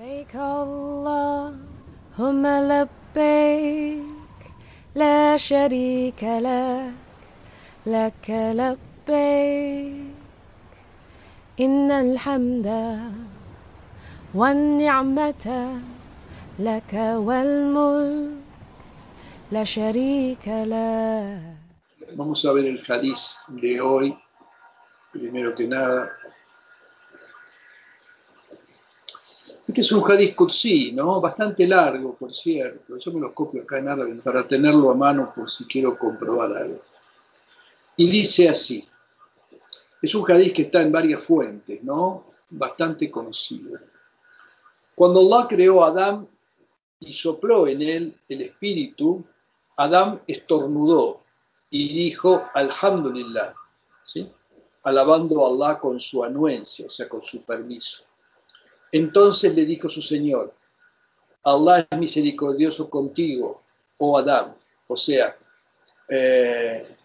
لبيك اللهم لبيك لا شريك لك لك لبيك إن الحمد والنعمة لك والملك لا شريك لك Vamos a ver el hadiz de hoy, primero que nada. Este es un hadith kursi, ¿no? Bastante largo, por cierto. Yo me lo copio acá en árabe para tenerlo a mano por si quiero comprobar algo. Y dice así. Es un hadith que está en varias fuentes, ¿no? Bastante conocido. Cuando Allah creó a Adán y sopló en él el espíritu, Adán estornudó y dijo, Alhamdulillah, ¿sí? alabando a Allah con su anuencia, o sea, con su permiso. Entonces le dijo su Señor, Allah es misericordioso contigo, oh Adán, o sea, eh,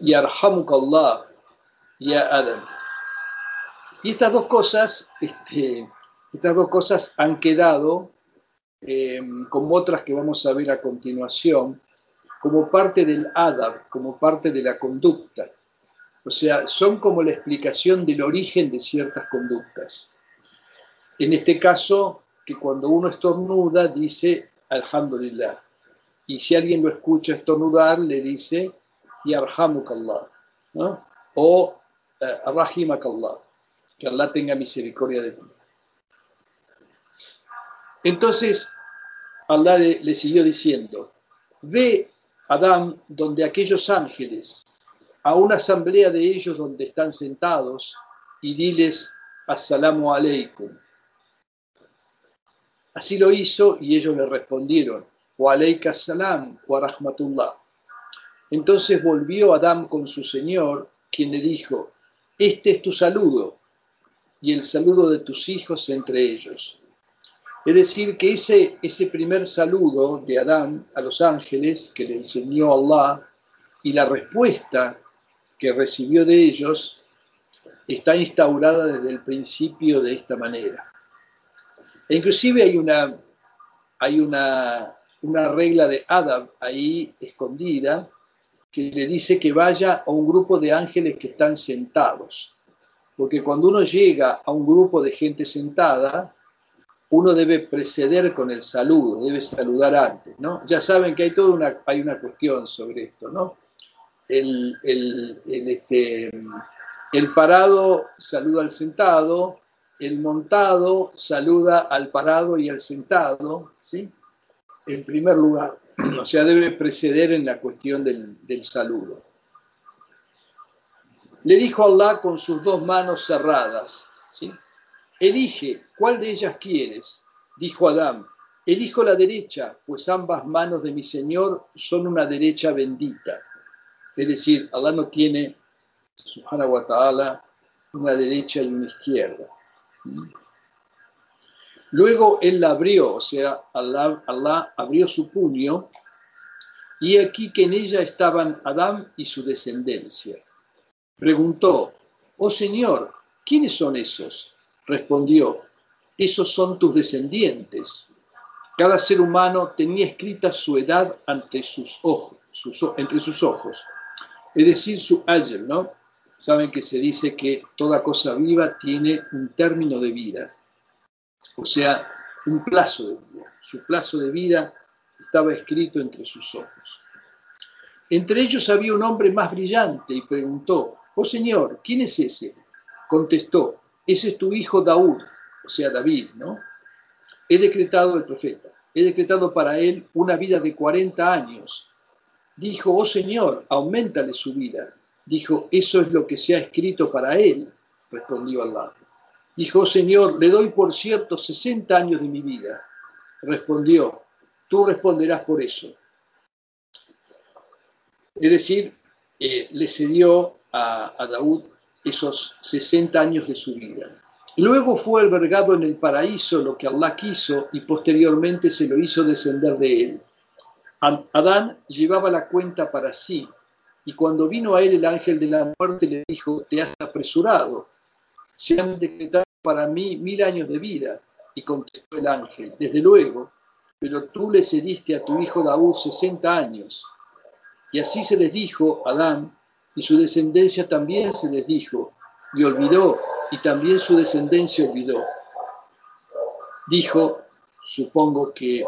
Yarhamuk Allah, ya Adam. Y estas dos cosas, este, estas dos cosas han quedado, eh, como otras que vamos a ver a continuación, como parte del adab, como parte de la conducta. O sea, son como la explicación del origen de ciertas conductas. En este caso, que cuando uno estornuda dice Alhamdulillah. Y si alguien lo escucha estornudar, le dice Yarhamukallah. ¿no? O eh, Rahimakallah. Que Allah tenga misericordia de ti. Entonces, Allah le, siguió diciendo, ve Adán, donde aquellos ángeles, a una asamblea de ellos donde están sentados, y diles, Assalamu alaikum. Así lo hizo y ellos le respondieron, Wa alaika salam wa rahmatullah. Entonces volvió Adán con su señor, quien le dijo, Este es tu saludo y el saludo de tus hijos entre ellos. Es decir, que ese, ese primer saludo de Adán a los ángeles que le enseñó Allah y la respuesta que recibió de ellos está instaurada desde el principio de esta manera. E inclusive hay una, hay una, una regla de Adab ahí escondida que le dice que vaya a un grupo de ángeles que están sentados. Porque cuando uno llega a un grupo de gente sentada, uno debe preceder con el saludo, debe saludar antes, ¿no? Ya saben que hay toda una, hay una cuestión sobre esto, ¿no? El, el, este, el parado saluda al sentado, el montado saluda al parado y al sentado, ¿sí? En primer lugar, o sea, debe preceder en la cuestión del, saludo. Le dijo Allah con sus dos manos cerradas, ¿sí? Elige, ¿cuál de ellas quieres? Dijo Adán, elijo la derecha, pues ambas manos de mi Señor son una derecha bendita. Es decir, Allah no tiene, subhanahu wa ta'ala, una derecha y una izquierda. Luego él la abrió, o sea, Allah, abrió su puño, y aquí que en ella estaban Adán y su descendencia. Preguntó, oh Señor, ¿quiénes son esos? respondió, esos son tus descendientes. Cada ser humano tenía escrita su edad ante sus ojos, entre sus ojos, es decir, su ayer, ¿no? Saben que se dice que toda cosa viva tiene un término de vida, o sea, un plazo de vida. Su plazo de vida estaba escrito entre sus ojos. Entre ellos había un hombre más brillante y preguntó, oh Señor, ¿quién es ese? Contestó, ese es tu hijo Daud, o sea, David, ¿no? He decretado el profeta, he decretado para él una vida de 40 años. Dijo, oh Señor, aumentale su vida. Dijo, eso es lo que se ha escrito para él, respondió Allah. Dijo, oh Señor, le doy por cierto 60 años de mi vida. Respondió, tú responderás por eso. Es decir, eh, le cedió a, a Daud esos 60 años de su vida. Luego fue albergado en el paraíso lo que Allah quiso y posteriormente se lo hizo descender de él. Adán llevaba la cuenta para sí y cuando vino a él el ángel de la muerte le dijo, te has apresurado, se han decretado para mí mil años de vida Y contestó el ángel, desde luego, pero tú le cediste a tu hijo Daúd sesenta años. Y así se les dijo Adán, y su descendencia también se les dijo, y olvidó, y también su descendencia olvidó. Dijo, supongo que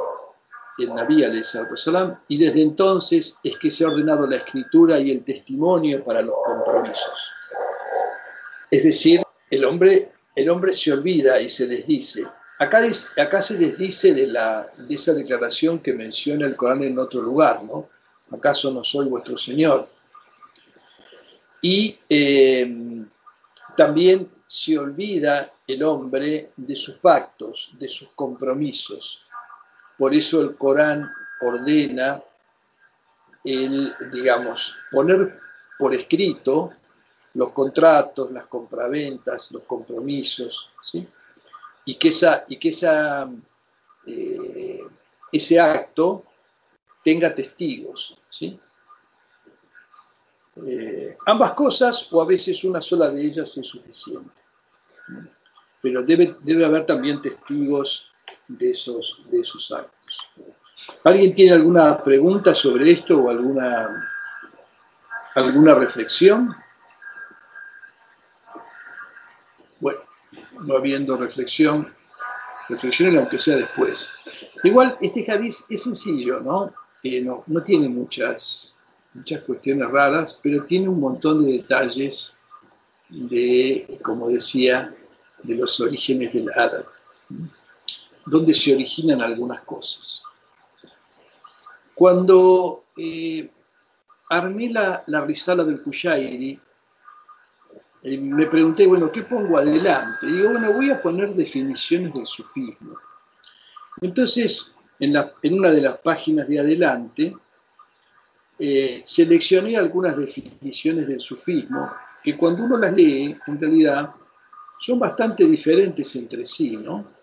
el Nabi salam, y desde entonces es que se ha ordenado la escritura y el testimonio para los compromisos. Es decir, el hombre, el hombre se olvida y se desdice. Acá, acá se desdice de, la, de esa declaración que menciona el Corán en otro lugar, ¿no? ¿Acaso no soy vuestro Señor? Y eh, también se olvida el hombre de sus pactos, de sus compromisos. Por eso el Corán ordena el, digamos, poner por escrito los contratos, las compraventas, los compromisos, ¿sí? y que, esa, y que esa, eh, ese acto tenga testigos. ¿sí? Eh, ambas cosas o a veces una sola de ellas es suficiente. Pero debe, debe haber también testigos de esos, de esos actos. ¿Alguien tiene alguna pregunta sobre esto o alguna, alguna reflexión? Bueno, no habiendo reflexión, reflexionen aunque sea después. Igual, este jardín es sencillo, ¿no? Eh, no, no tiene muchas, muchas cuestiones raras, pero tiene un montón de detalles de, como decía, de los orígenes del árabe, donde se originan algunas cosas. Cuando eh, armé la, la risala del Kushairi, eh, me pregunté, bueno, ¿qué pongo adelante? Digo, bueno, voy a poner definiciones del sufismo. Entonces, en, la, en una de las páginas de adelante, eh, seleccioné algunas definiciones del sufismo que cuando uno las lee, en realidad, son bastante diferentes entre sí, ¿no?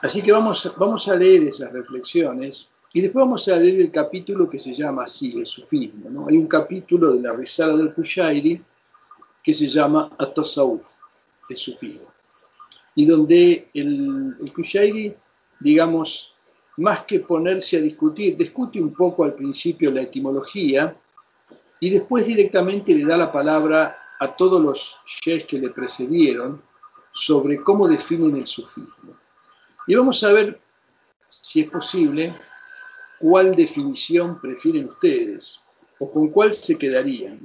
Así que vamos, a leer esas reflexiones y después vamos a leer el capítulo que se llama así, el sufismo, ¿no? Hay un capítulo de la Risala del Kushairi que se llama At-Tasawuf, el sufismo, y donde el, el Kushairi, digamos, más que ponerse a discutir, discute un poco al principio la etimología y después directamente le da la palabra a todos los sheikhs que le precedieron sobre cómo definen el sufismo. Y vamos a ver, si es posible, cuál definición prefieren ustedes o con cuál se quedarían.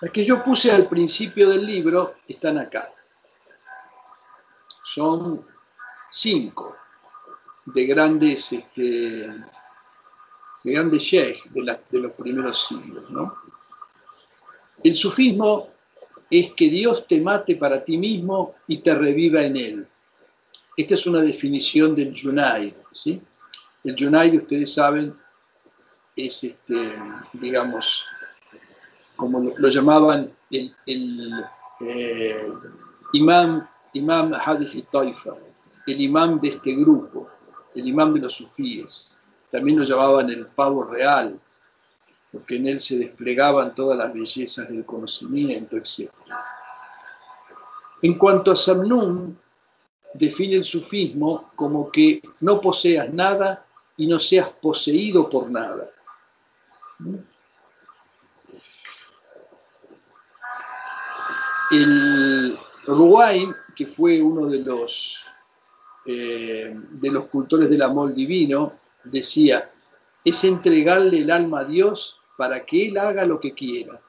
Las que yo puse al principio del libro están acá. Son cinco de grandes, este, de grandes de, los primeros siglos. ¿no? El sufismo es que Dios te mate para ti mismo y te reviva en él. Esta es una definición del Junaid. ¿sí? El Junaid, ustedes saben, es, este, digamos, como lo, llamaban el, el eh, imam, imam Hadith Taifa, el imam de este grupo el imán de los sufíes. También lo llamaban el pavo real, porque en él se desplegaban todas las bellezas del conocimiento, etc. En cuanto a Samnun, define el sufismo como que no poseas nada y no seas poseído por nada. El Ruwain, que fue uno de los eh, de los cultores del amor divino, decía, es entregarle el alma a Dios para que Él haga lo que quiera.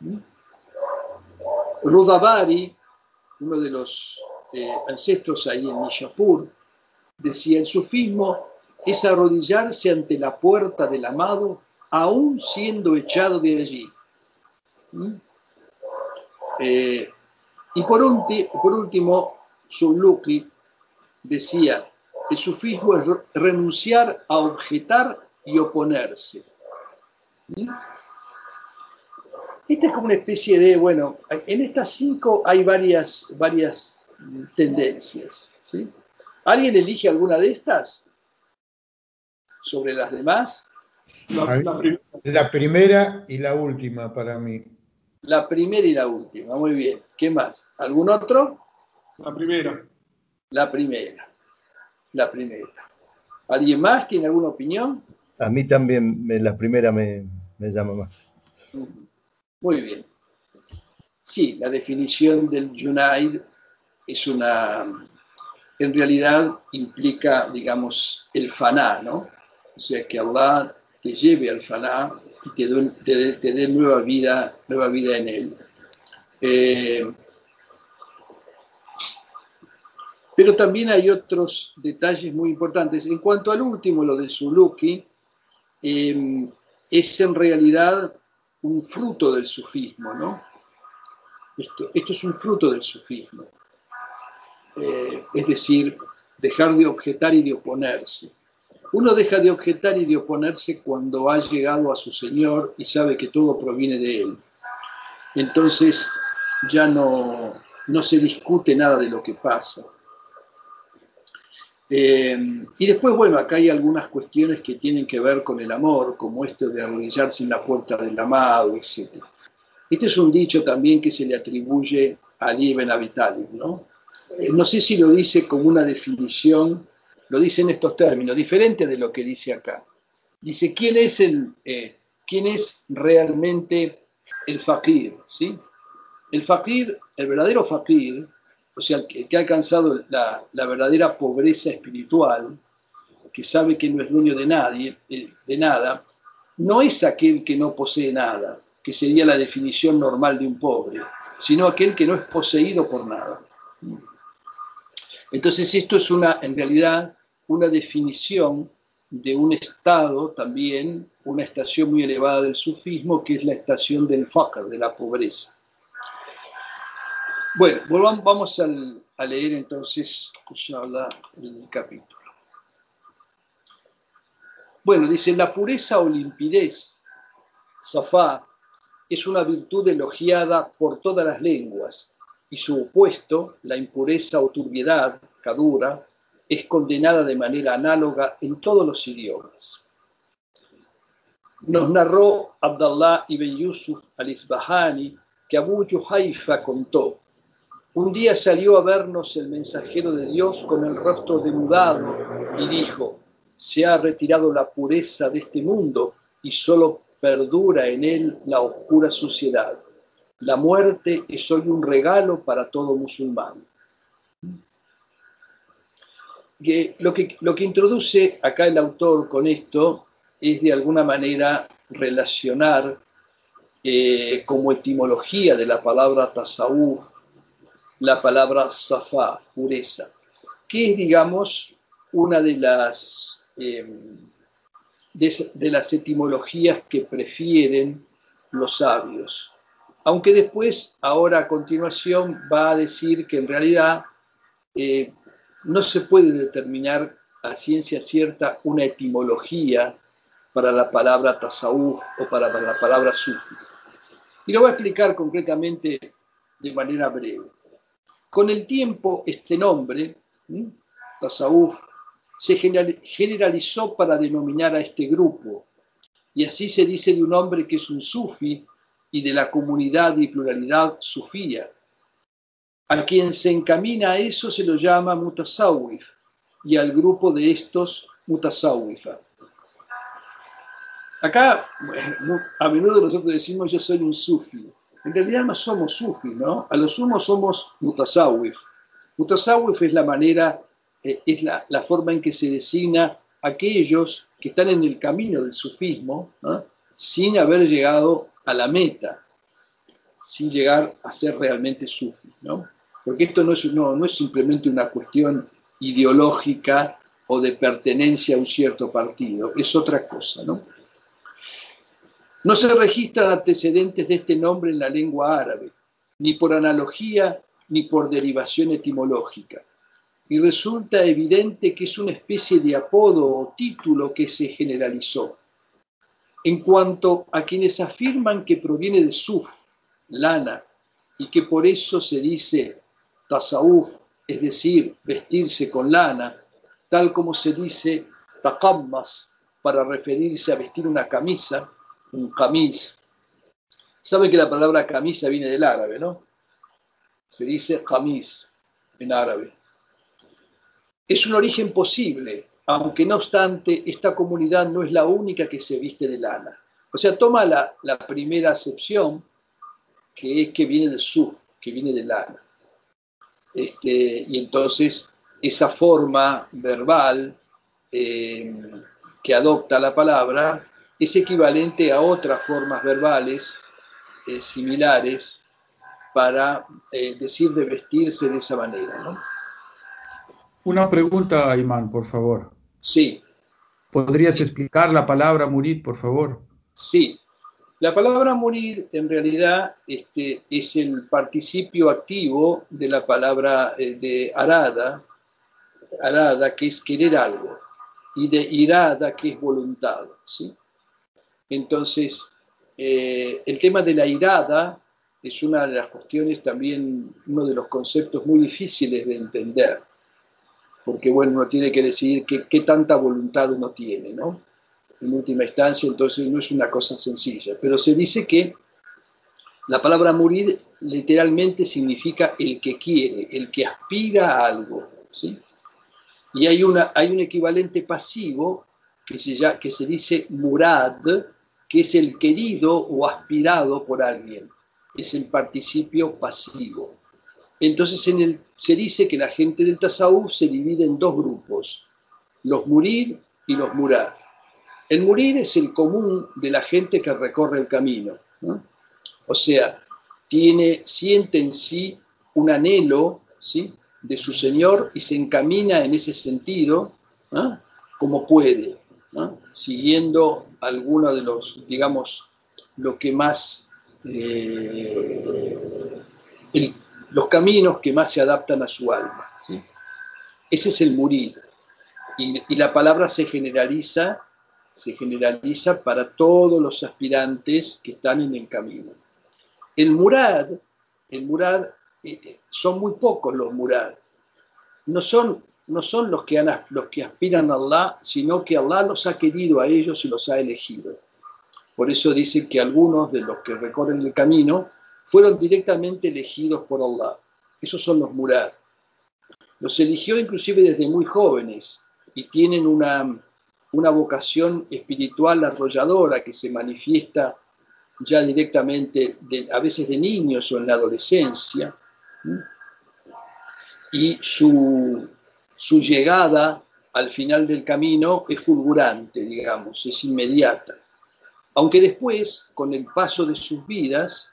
¿Mm? Rudabari, uno de los eh, ancestros ahí en Nishapur, decía, el sufismo es arrodillarse ante la puerta del amado, aún siendo echado de allí. ¿Mm? Eh, y por, por último, Zulukli decía, el sufismo es renunciar a objetar y oponerse. ¿Mm? Esta es como una especie de, bueno, en estas cinco hay varias, varias tendencias. ¿sí? ¿Alguien elige alguna de estas sobre las demás? la primera y la última para mí. La primera y la última, muy bien. ¿Qué más? ¿Algún otro? La primera. La primera. La primera. ¿Alguien más tiene alguna opinión? A mí también la primera me, me llama más. Muy bien. Sí, la definición del Junaid es una, en realidad implica, digamos, el faná, ¿no? O sea, que Allah te lleve al faná y te dé, nueva, vida, nueva vida en él. Eh, pero también hay otros detalles muy importantes. En cuanto al último, lo de Suluki, eh, es en realidad un fruto del sufismo, ¿no? Esto, esto es un fruto del sufismo. Eh, es decir, dejar de objetar y de oponerse. Uno deja de objetar y de oponerse cuando ha llegado a su Señor y sabe que todo proviene de Él. Entonces ya no, no se discute nada de lo que pasa. Eh, y después, bueno, acá hay algunas cuestiones que tienen que ver con el amor, como esto de arrodillarse en la puerta del amado, etc. Este es un dicho también que se le atribuye a Ali Ben ¿no? Eh, no sé si lo dice como una definición, lo dice en estos términos, diferente de lo que dice acá. Dice, ¿quién es, el, eh, ¿quién es realmente el fakir? ¿sí? El fakir, el verdadero fakir, o sea, el que, ha alcanzado la, verdadera pobreza espiritual, que sabe que no es dueño de nadie, eh, de nada, no es aquel que no posee nada, que sería la definición normal de un pobre, sino aquel que no es poseído por nada. Entonces esto es una, en realidad, una definición de un estado también, una estación muy elevada del sufismo, que es la estación del fakr, de la pobreza. Bueno, vamos a leer entonces el capítulo. Bueno, dice, la pureza o limpidez, safá, es una virtud elogiada por todas las lenguas y su opuesto, la impureza o turbiedad, cadura, es condenada de manera análoga en todos los idiomas. Nos narró Abdallah ibn Yusuf al-Isbahani que Abu Juhaifa contó, un día salió a vernos el mensajero de Dios con el rostro demudado y dijo, se ha retirado la pureza de este mundo y solo perdura en él la oscura suciedad. La muerte es hoy un regalo para todo musulmán. Lo que, lo que introduce acá el autor con esto es de alguna manera relacionar eh, como etimología de la palabra tasawuf la palabra safa, pureza, que es, digamos, una de las, eh, de las etimologías que prefieren los sabios aunque después, ahora a continuación, va a decir que en realidad eh, no se puede determinar a ciencia cierta una etimología para la palabra tasawuf o para, la palabra sufi. Y lo voy a explicar concretamente de manera breve. Con el tiempo, este nombre, tasawuf, se generalizó para denominar a este grupo. Y así se dice de un hombre que es un sufi y de la comunidad y pluralidad sufía. A quien se encamina a eso se lo llama mutasawif y al grupo de estos mutasawifa. Acá a menudo nosotros decimos yo soy un sufi. En realidad no somos sufi, ¿no? A lo sumo somos mutasawif. Mutasawif es la manera, eh, es la, la, forma en que se designa aquellos que están en el camino del sufismo, sin haber llegado a la meta, sin llegar a ser realmente sufi, ¿no? Porque esto no es, no, no es simplemente una cuestión ideológica o de pertenencia a un cierto partido, es otra cosa, ¿no? No se registran antecedentes de este nombre en la lengua árabe, ni por analogía ni por derivación etimológica. Y resulta evidente que es una especie de apodo o título que se generalizó en cuanto a quienes afirman que proviene de suf, lana, y que por eso se dice tasawuf, es decir, vestirse con lana, tal como se dice takammas para referirse a vestir una camisa, un camis. Sabe que la palabra camisa viene del árabe, ¿no? Se dice camis. en árabe. Es un origen posible, aunque no obstante, esta comunidad no es la única que se viste de lana. O sea, toma la, primera acepción, que es que viene de suf, que viene de lana. Este, y entonces esa forma verbal eh, que adopta la palabra es equivalente a otras formas verbales eh, similares para eh, decir de vestirse de esa manera. Una pregunta, Imán, por favor. Sí. ¿Podrías explicar la palabra murid, por favor? Sí. La palabra murid en realidad este, es el participio activo de la palabra eh, de arada, arada que es querer algo, y de irada que es voluntad. ¿sí? Entonces, eh, el tema de la irada es una de las cuestiones también, uno de los conceptos muy difíciles de entender porque bueno, uno tiene que decidir qué, tanta voluntad uno tiene, ¿no? En última instancia, entonces no es una cosa sencilla, pero se dice que la palabra murid literalmente significa el que quiere, el que aspira a algo, ¿sí? Y hay, una, hay un equivalente pasivo que se, que se dice murad, que es el querido o aspirado por alguien, es el participio pasivo. Entonces en el, se dice que la gente del Tasawuf se divide en dos grupos, los murid y los murad. El murid es el común de la gente que recorre el camino. O sea, tiene, siente en sí un anhelo ¿sí? de su Señor y se encamina en ese sentido como puede, siguiendo alguno de los, digamos, lo que más eh, los caminos que más se adaptan a su alma. Ese es el murid. Y, la palabra se generaliza, se generaliza para todos los aspirantes que están en el camino. El murad, el murad, eh, eh, son muy pocos los murad. No son, no son los, que los que aspiran a Allah, sino que Allah los ha querido a ellos y los ha elegido. Por eso dice que algunos de los que recorren el camino fueron directamente elegidos por Allah. Esos son los murad. Los eligió inclusive desde muy jóvenes y tienen una, una vocación espiritual arrolladora que se manifiesta ya directamente, a veces de niños o en la adolescencia. Y su, su llegada al final del camino es fulgurante, digamos, es inmediata. Aunque después, con el paso de sus vidas,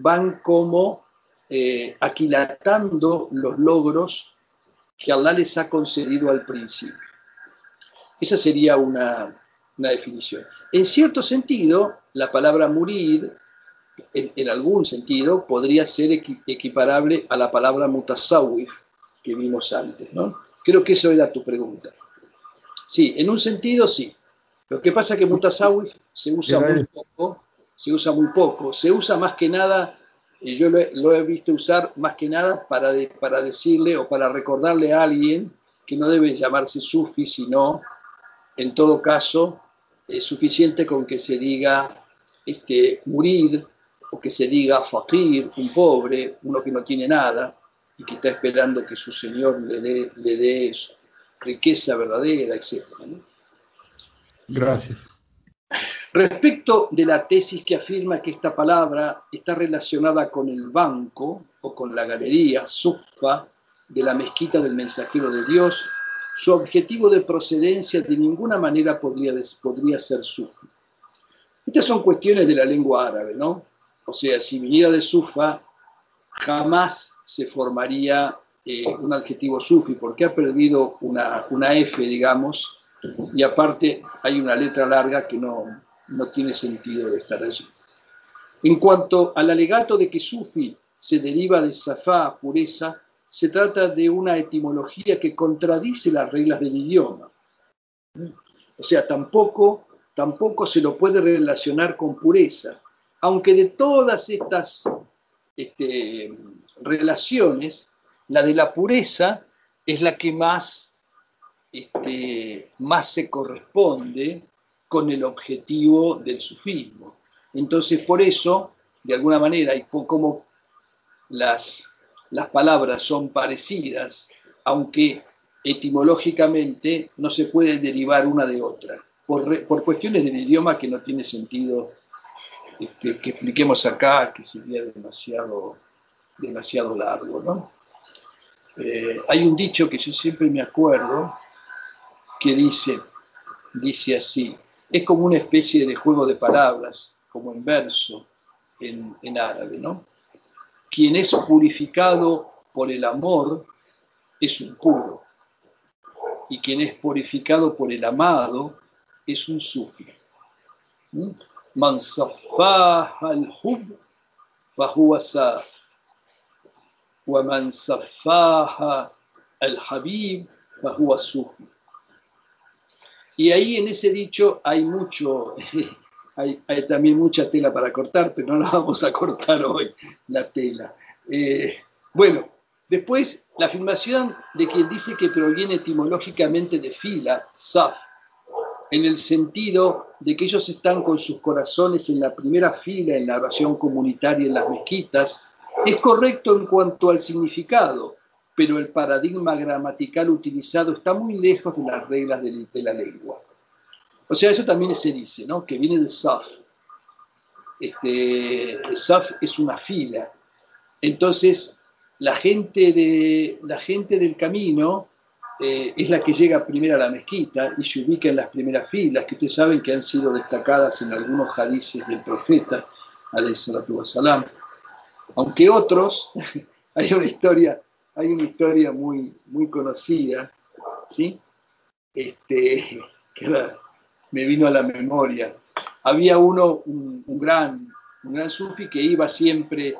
van como eh, aquilatando los logros que Allah les ha concedido al principio. Esa sería una, definición. En cierto sentido, la palabra murid, en, algún sentido, podría ser equiparable a la palabra mutasawif que vimos antes. ¿no? Creo que eso era tu pregunta. Sí, en un sentido sí. Lo que pasa es que mutasawif se usa muy poco se usa muy poco, se usa más que nada, y yo lo he, visto usar más que nada para, para decirle o para recordarle a alguien que no debe llamarse sufi, sino, en todo caso, es suficiente con que se diga este, murid o que se diga fakir, un pobre, uno que no tiene nada y que está esperando que su Señor le dé, le dé riqueza verdadera, etc. Gracias. Respecto de la tesis que afirma que esta palabra está relacionada con el banco o con la galería, sufa, de la mezquita del mensajero de Dios, su objetivo de procedencia de ninguna manera podría, podría ser sufi. Estas son cuestiones de la lengua árabe, ¿no? O sea, si viniera de sufa, jamás se formaría eh, un adjetivo sufi, porque ha perdido una, una F, digamos, y aparte hay una letra larga que no, no tiene sentido de estar allí. En cuanto al alegato de que Sufi se deriva de Safá, pureza, se trata de una etimología que contradice las reglas del idioma. O sea, tampoco, tampoco se lo puede relacionar con pureza, aunque de todas estas este, relaciones, la de la pureza es la que más este, más se corresponde con el objetivo del sufismo. Entonces, por eso, de alguna manera, y como las, las palabras son parecidas, aunque etimológicamente no se puede derivar una de otra, por, cuestiones del idioma que no tiene sentido este, que expliquemos acá, que sería demasiado, demasiado largo. Eh, hay un dicho que yo siempre me acuerdo que dice, dice así, es como una especie de juego de palabras, como en verso en, en árabe, ¿no? Quien es purificado por el amor es un puro, y quien es purificado por el amado es un sufi. ¿Mm? Man al-hub fahuwa saf, wa al-habib fahuwa sufi. Y ahí en ese dicho hay mucho, hay, también mucha tela para cortar, pero no la vamos a cortar hoy, la tela. Eh, bueno, después la afirmación de quien dice que proviene etimológicamente de fila, saf, en el sentido de que ellos están con sus corazones en la primera fila en la oración comunitaria en las mezquitas, es correcto en cuanto al significado, pero el paradigma gramatical utilizado está muy lejos de las reglas de, la lengua. O sea, eso también se dice, ¿no? Que viene de Saf. Este, Saf es una fila. Entonces, la gente, de, la gente del camino eh, es la que llega primero a la mezquita y se ubica en las primeras filas, que ustedes saben que han sido destacadas en algunos hadices del profeta, salam. Aunque otros, hay una historia hay una historia muy, muy conocida, ¿sí? Este, que me vino a la memoria. Había uno, un, gran, un gran sufi que iba siempre,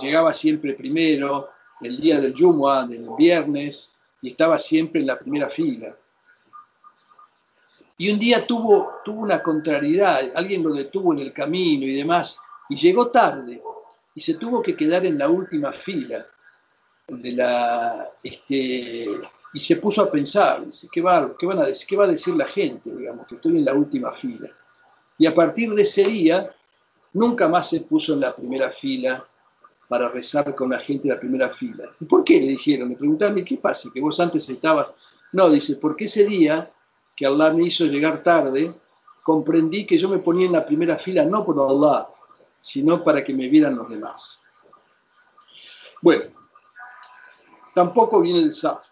llegaba siempre primero, el día del Jumu'ah, del viernes, y estaba siempre en la primera fila. Y un día tuvo, tuvo una contrariedad, alguien lo detuvo en el camino y demás, y llegó tarde, y se tuvo que quedar en la última fila de la, este, y se puso a pensar, ¿qué, va, qué, van a decir, ¿qué va a decir la gente? Digamos, que estoy en la última fila. Y a partir de ese día, nunca más se puso en la primera fila para rezar con la gente de la primera fila. ¿Y por qué? Le dijeron, me preguntaron, ¿qué pasa? Que vos antes estabas... No, dice, porque ese día que Allah me hizo llegar tarde, comprendí que yo me ponía en la primera fila no por Allah, sino para que me vieran los demás. Bueno, tampoco viene del SAF.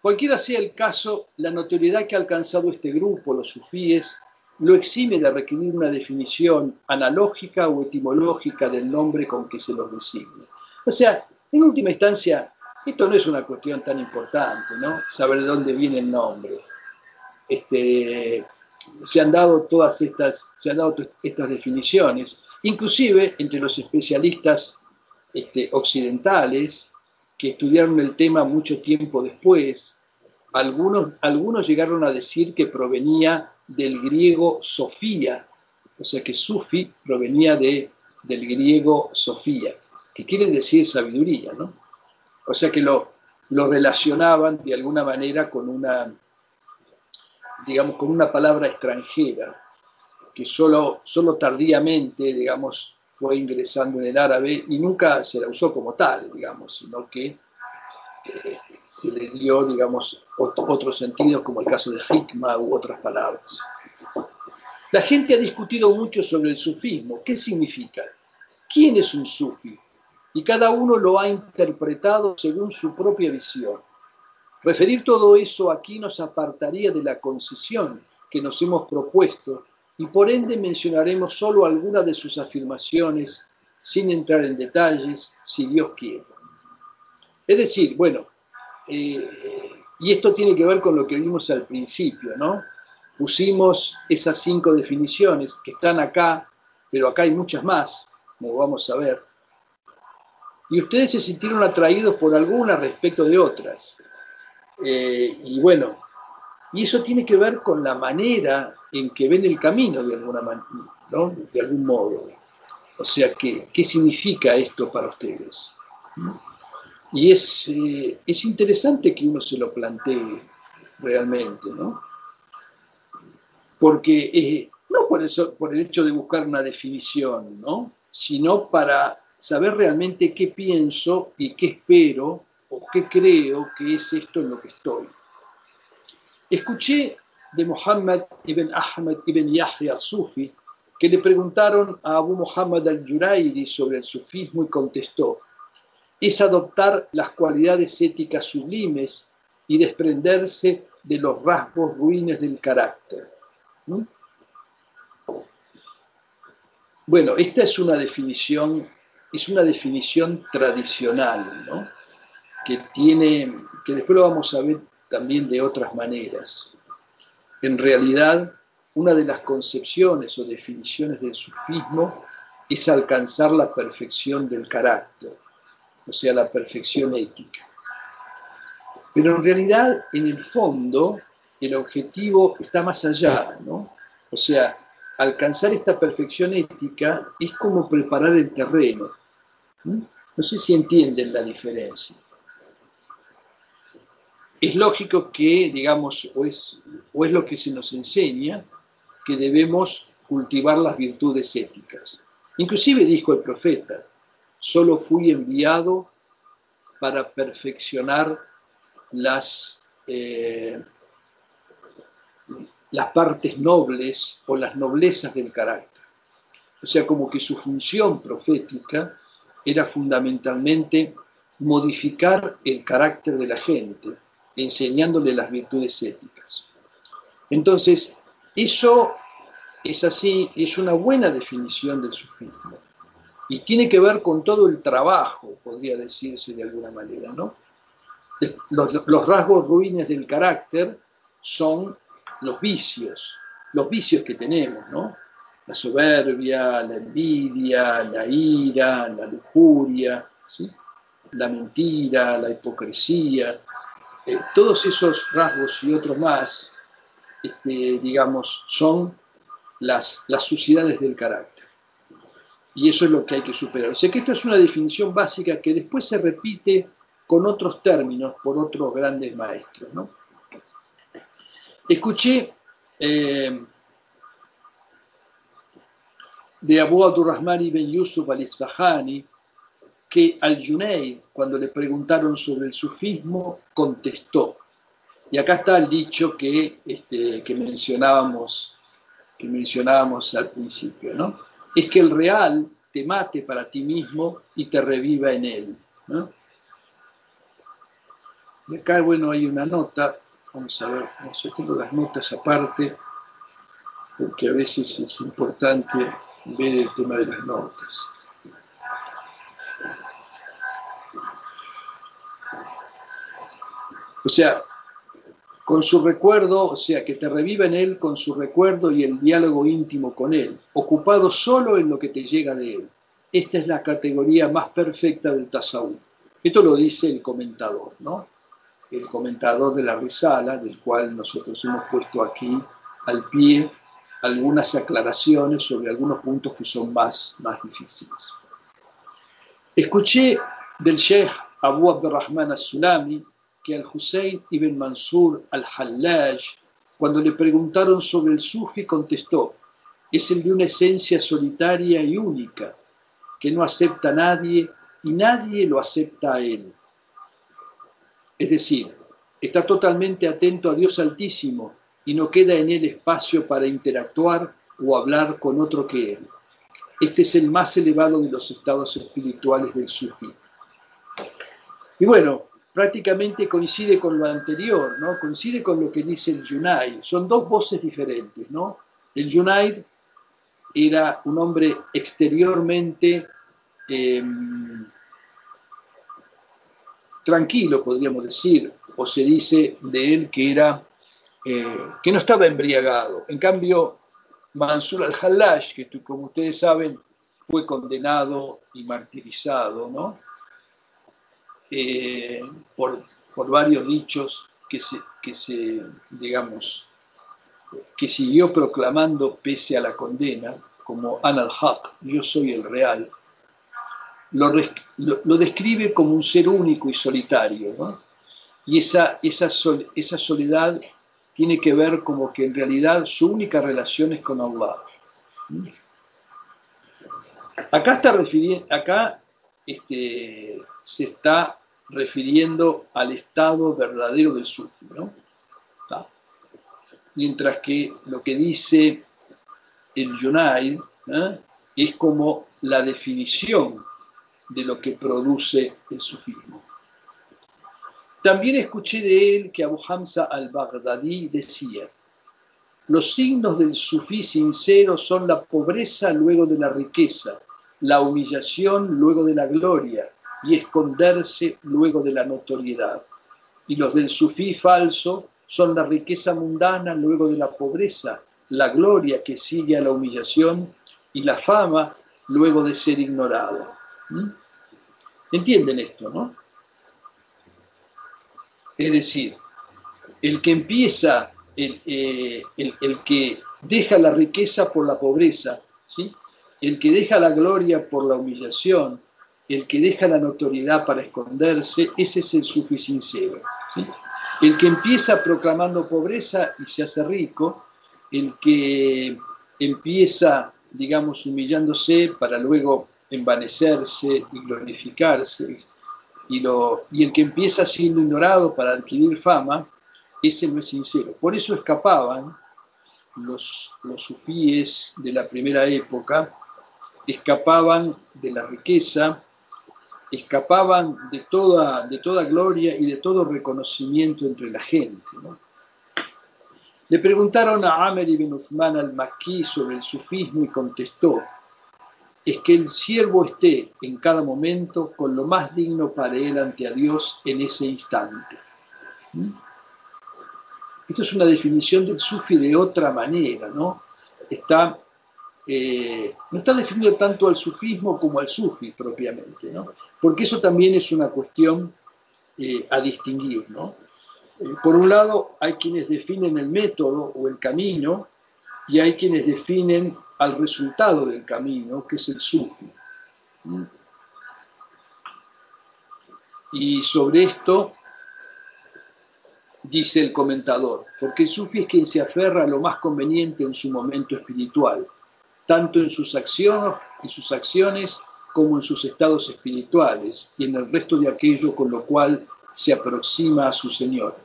Cualquiera sea el caso, la notoriedad que ha alcanzado este grupo, los sufíes, lo exime de requerir una definición analógica o etimológica del nombre con que se los designe. O sea, en última instancia, esto no es una cuestión tan importante, ¿no? Saber de dónde viene el nombre. Este, se han dado todas estas, se han dado estas definiciones, inclusive entre los especialistas este, occidentales, que estudiaron el tema mucho tiempo después, algunos, algunos llegaron a decir que provenía del griego Sofía, o sea que Sufi provenía de, del griego Sofía, que quiere decir sabiduría, ¿no? O sea que lo, lo relacionaban de alguna manera con una, digamos, con una palabra extranjera, que solo, solo tardíamente, digamos, fue ingresando en el árabe y nunca se la usó como tal, digamos, sino que eh, se le dio, digamos, otros sentidos, como el caso de hikma u otras palabras. La gente ha discutido mucho sobre el sufismo. ¿Qué significa? ¿Quién es un sufi? Y cada uno lo ha interpretado según su propia visión. Referir todo eso aquí nos apartaría de la concesión que nos hemos propuesto y por ende mencionaremos solo algunas de sus afirmaciones sin entrar en detalles, si Dios quiere. Es decir, bueno, eh, y esto tiene que ver con lo que vimos al principio, ¿no? Pusimos esas cinco definiciones que están acá, pero acá hay muchas más, como vamos a ver. Y ustedes se sintieron atraídos por algunas respecto de otras. Eh, y bueno, y eso tiene que ver con la manera en que ven el camino de alguna manera. De algún modo. O sea, ¿qué, qué significa esto para ustedes? Y es, eh, es interesante que uno se lo plantee realmente, ¿no? Porque eh, no por, eso, por el hecho de buscar una definición, ¿no? Sino para saber realmente qué pienso y qué espero o qué creo que es esto en lo que estoy. Escuché de Muhammad ibn Ahmad ibn Yahya al-Sufi que le preguntaron a Abu Muhammad al-Jurairi sobre el sufismo y contestó, es adoptar las cualidades éticas sublimes y desprenderse de los rasgos ruines del carácter. Bueno, esta es una definición, es una definición tradicional, ¿no? que tiene, que después lo vamos a ver también de otras maneras. En realidad, una de las concepciones o definiciones del sufismo es alcanzar la perfección del carácter, o sea, la perfección ética. Pero en realidad, en el fondo, el objetivo está más allá, ¿no? O sea, alcanzar esta perfección ética es como preparar el terreno. No sé si entienden la diferencia es lógico que, digamos, o es, o es lo que se nos enseña, que debemos cultivar las virtudes éticas. Inclusive dijo el profeta, solo fui enviado para perfeccionar las, eh, las partes nobles o las noblezas del carácter. O sea, como que su función profética era fundamentalmente modificar el carácter de la gente, enseñándole las virtudes éticas. Entonces, eso es así, es una buena definición del sufismo. Y tiene que ver con todo el trabajo, podría decirse de alguna manera, ¿no? Los, rasgos ruines del carácter son los vicios, los vicios que tenemos, ¿no? La soberbia, la envidia, la ira, la lujuria, la mentira, la hipocresía, eh, todos esos rasgos y otros más, este, digamos, son las, suciedades del carácter. Y eso es lo que hay que superar. O sea que esta es una definición básica que después se repite con otros términos por otros grandes maestros. Escuché eh, de Abu Abdurrahman ibn Yusuf al-Isfahani que al-Junaid, cuando le preguntaron sobre el sufismo, contestó. Y acá está el dicho que, este, que, mencionábamos, que mencionábamos al principio, ¿no? Es que el real te mate para ti mismo y te reviva en él. ¿no? Y acá, bueno, hay una nota, vamos a ver, no sé, tengo las notas aparte, porque a veces es importante ver el tema de las notas. O sea, con su recuerdo, o sea, que te reviva en él con su recuerdo y el diálogo íntimo con él, ocupado solo en lo que te llega de él. Esta es la categoría más perfecta del tasawuf. Esto lo dice el comentador, ¿no? El comentador de la risala, del cual nosotros hemos puesto aquí al pie algunas aclaraciones sobre algunos puntos que son más, más difíciles. Escuché del Sheikh Abu Abdurrahman al-Sulami que al-Hussein ibn Mansur al-Hallaj, cuando le preguntaron sobre el sufi, contestó, es el de una esencia solitaria y única, que no acepta a nadie y nadie lo acepta a él. Es decir, está totalmente atento a Dios Altísimo y no queda en él espacio para interactuar o hablar con otro que él. Este es el más elevado de los estados espirituales del sufi. Y bueno, prácticamente coincide con lo anterior, ¿no? coincide con lo que dice el Junaid. Son dos voces diferentes. ¿no? El Junaid era un hombre exteriormente em, tranquilo, podríamos decir, o se dice de él que era eh, que no estaba embriagado. En cambio, Mansur al-Hallaj, que como ustedes saben, fue condenado y martirizado, ¿no? Eh, por, varios dichos que se, que se, digamos, que siguió proclamando pese a la condena, como Anal haq yo soy el real, lo, lo, describe como un ser único y solitario. Y esa, esa, esa soledad tiene que ver como que en realidad su única relación es con Allah. Acá está refiriendo, acá este, se está refiriendo al estado verdadero del sufi, ¿no? Mientras que lo que dice el Yunaid ¿eh? es como la definición de lo que produce el sufismo. También escuché de él que Abu Hamza al-Baghdadi decía, los signos del sufí sincero son la pobreza luego de la riqueza, la humillación luego de la gloria y esconderse luego de la notoriedad. Y los del sufí falso son la riqueza mundana luego de la pobreza, la gloria que sigue a la humillación y la fama luego de ser ignorado. ¿Mm? ¿Entienden esto, no? Es decir, el que empieza, eh, el, el, que deja la riqueza por la pobreza, ¿sí? El que deja la gloria por la humillación, el que deja la notoriedad para esconderse, ese es el sufi sincero. El que empieza proclamando pobreza y se hace rico, el que empieza, digamos, humillándose para luego envanecerse y glorificarse, y, el que empieza siendo ignorado para adquirir fama, ese no es sincero. Por eso escapaban los sufíes de la primera época, escapaban de la riqueza, escapaban de toda, de toda gloria y de todo reconocimiento entre la gente. Le preguntaron a Amer ibn Uthman al-Makí sobre el sufismo y contestó, es que el siervo esté en cada momento con lo más digno para él ante a Dios en ese instante. ¿Mm? Esto es una definición del sufi de otra manera, ¿no? Está, eh, no está definido tanto al sufismo como al sufi propiamente, ¿no? Porque eso también es una cuestión eh, a distinguir, ¿no? Eh, por un lado, hay quienes definen el método o el camino y hay quienes definen al resultado del camino, que es el sufi. Y sobre esto dice el comentador, porque el sufi es quien se aferra a lo más conveniente en su momento espiritual, tanto en sus acciones, en sus acciones como en sus estados espirituales y en el resto de aquello con lo cual se aproxima a su Señor.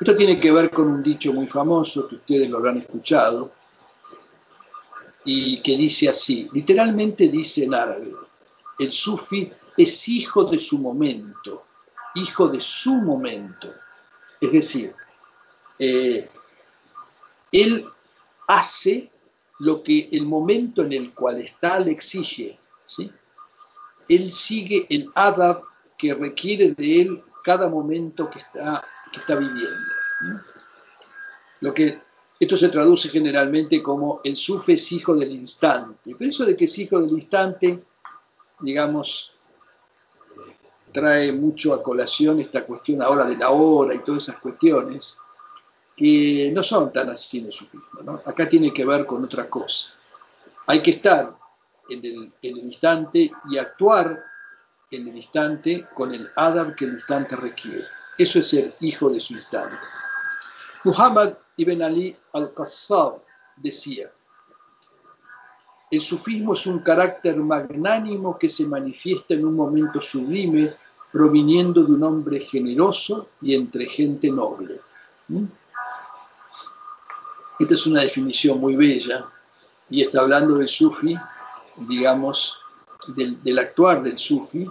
Esto tiene que ver con un dicho muy famoso que ustedes lo habrán escuchado, y que dice así, literalmente dice en árabe, el sufi es hijo de su momento, hijo de su momento. Es decir, eh, él hace lo que el momento en el cual está le exige. ¿sí? Él sigue el adab que requiere de él cada momento que está, que está viviendo. Lo que esto se traduce generalmente como el sufe es hijo del instante. Pero eso de que es hijo del instante, digamos, trae mucho a colación esta cuestión ahora de la hora y todas esas cuestiones que no son tan así en el sufismo. ¿no? Acá tiene que ver con otra cosa. Hay que estar en el, instante y actuar en el instante con el adab que el instante requiere. Eso es ser hijo de su instante. Muhammad ibn Ali al-Qassab decía, el sufismo es un carácter magnánimo que se manifiesta en un momento sublime proviniendo de un hombre generoso y entre gente noble. ¿Mm? Esta es una definición muy bella y está hablando del sufi, digamos, del, actuar del sufi,